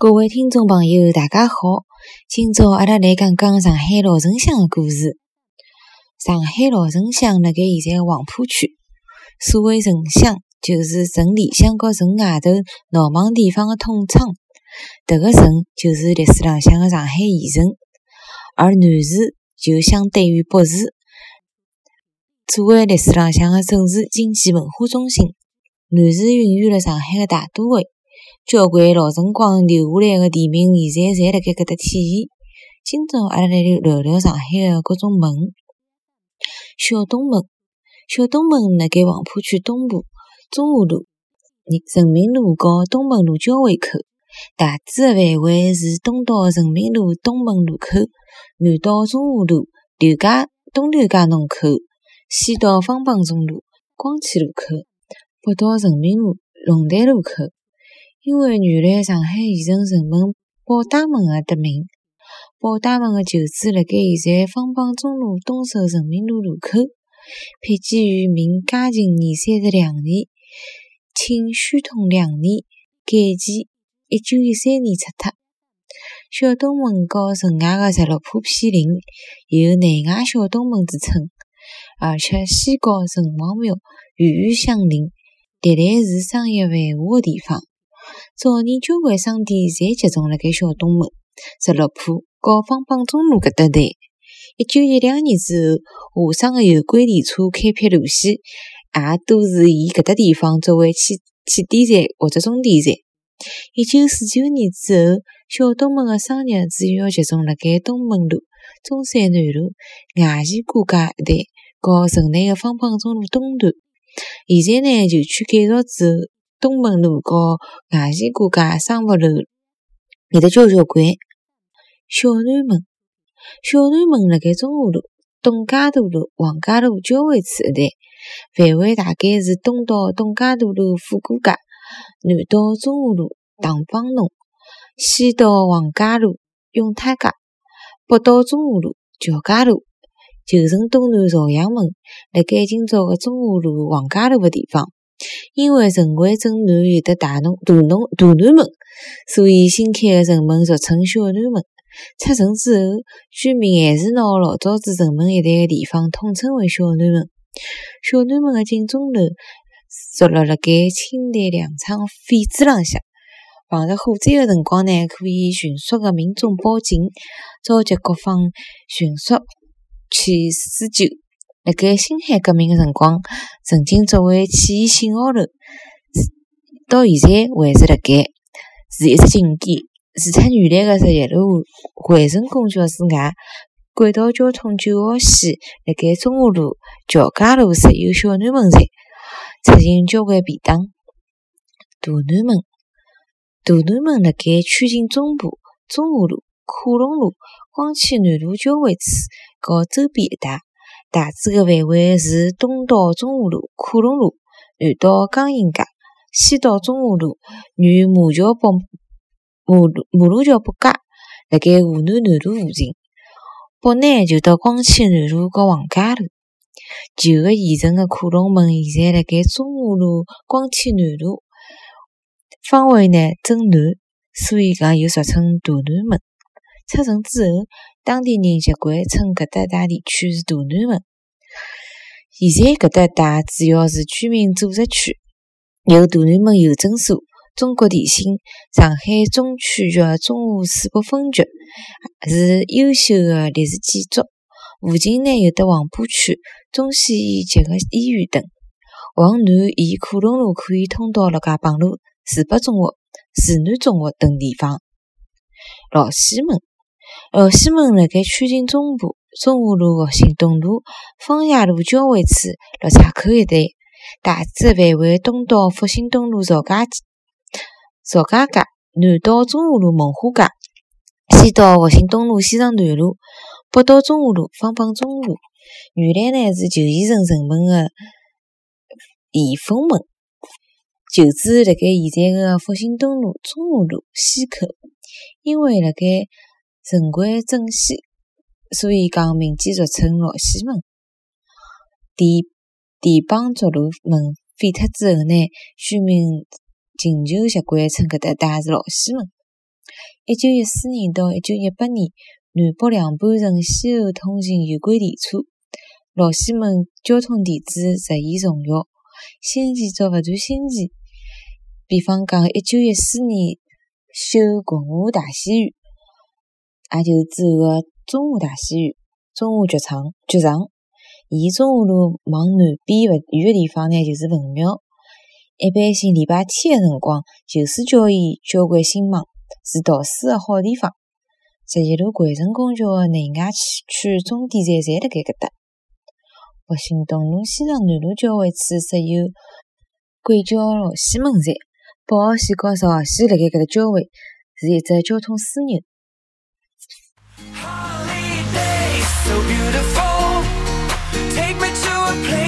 各位听众朋友，大家好！今朝阿拉来讲讲上海老城乡的故事。上海老城乡辣盖现在黄浦区。所谓城乡，就是城里向和城外头闹忙地方的统称。迭个城就是历史浪向的上海县城，而南市就相对于北市，作为历史浪向的政治、经济、文化中心，南市孕育了上海的大都会。交关老辰光留下来的地名，现在侪辣盖搿搭体现。今朝阿拉来聊聊上海的各种门。小东门，小东门辣盖黄浦区东部。中华路、人民路和东门路交汇口，大致的范围是东到人民路东门路口，南到中华路。刘家东刘家弄口，西到方浜中路光启路口，北到人民路龙潭路口。因为原来上海县城城门宝大门而得名，宝大门的旧址辣盖现在方浜中路东首人民路路口，辟建于明嘉靖年三十两年，清宣统两年改建，一九一三年拆脱。小东门和城外的十六铺毗邻，有内外小东门之称，而且西告城隍庙远远相邻，历来是商业繁华的地方。早年交关商店侪集中辣盖小东门、十六铺高方浜中路搿搭带。一九一两年之后，华商的有轨电车开辟路线，也都是以搿搭地方作为起起点站或者终点站。一九四九年之后，小东门的商业主要集中辣盖东门路、中山南路、外前过街一带和城内的方浜中路东段。现在呢，旧区改造之后。东门路和外前过街、商福路有得交交关。小南门，小南门辣盖中华路、董家渡路、黄家路交汇处一带，范围大概是东到董家渡路富古街，南到中华路唐坊弄，西到黄家路永泰街，北到中华路乔家路。旧城东南朝阳门辣盖今朝的中华路黄家路的地方。因为城关正南有的大农大农大南门，所以新开的城门俗称小南门。拆城之后，居民还是拿老早子城门一带的地方统称为小南门。小南门的金钟楼坐落辣盖清代粮仓废址浪向，碰着火灾的辰光呢，可以迅速的民众报警，召集各方迅速去施救。辣盖辛亥革命的辰光，曾经作为起义信号楼，到现在还是辣盖，是一只景点。除脱原来个十一路环城公交之外，轨道交通九号线辣盖中华路、乔家路设有小南门站，出行交关便当。大南门，大南门辣盖曲靖中部、中华路、科隆路、光启南路交汇处和周边一带。大致的范围是东到中华路、科隆路，南到江阴街，西到中华路，与马桥北马路马路桥北街，辣盖湖南南路附近。北呢就到光启南路和黄家路。旧的县城的科龙门现在辣盖中华路、光启南路，方位呢正南，所以讲又俗称大南门。出城之后，当地人习惯称搿搭一带地区是大南门。现在搿搭一带主要是居民住宅区，有大南门邮政所、中国电信、上海中区局中华水北分局，是优秀的历史建筑。附近呢有得黄浦区中西医结合医院等。往南沿科隆路可以通到陆家浜路、市北中学、市南中学等地方。老西门。老西门辣盖曲靖中部、中华路复兴东路、方崖路交汇处绿岔口一带，大致范围东到复兴东路曹家曹家街，南到中华路文化街，西到复兴东路西藏南路，北到中华路方浜中路。原来呢是旧县城城门的延丰门，旧址辣盖现在的复兴东路中华路西口，因为辣盖。城关正西，所以讲民间俗称老西门。地地浜竹路门废脱之后呢，居民请求习惯称搿搭带是老西门。一九一四年到一九一八年，南北两半城先后通行有轨电车，老西门交通地址日益重要。新建造勿断新建，比方讲，一九一四年修群华大戏院，也就是之后个中华大戏院、中华剧场、剧场。沿中华路往南边勿远个地方呢，就是文庙。一般性礼拜天个辰光，旧书交易交关星芒，是读书个好地方。十一路环城公交个内外区区终点站侪辣盖搿搭。复兴东路西藏南路交汇处设有轨交老西门站，北号线和十号线辣盖搿搭交汇，是一只交通枢纽。so beautiful. Take me to a place.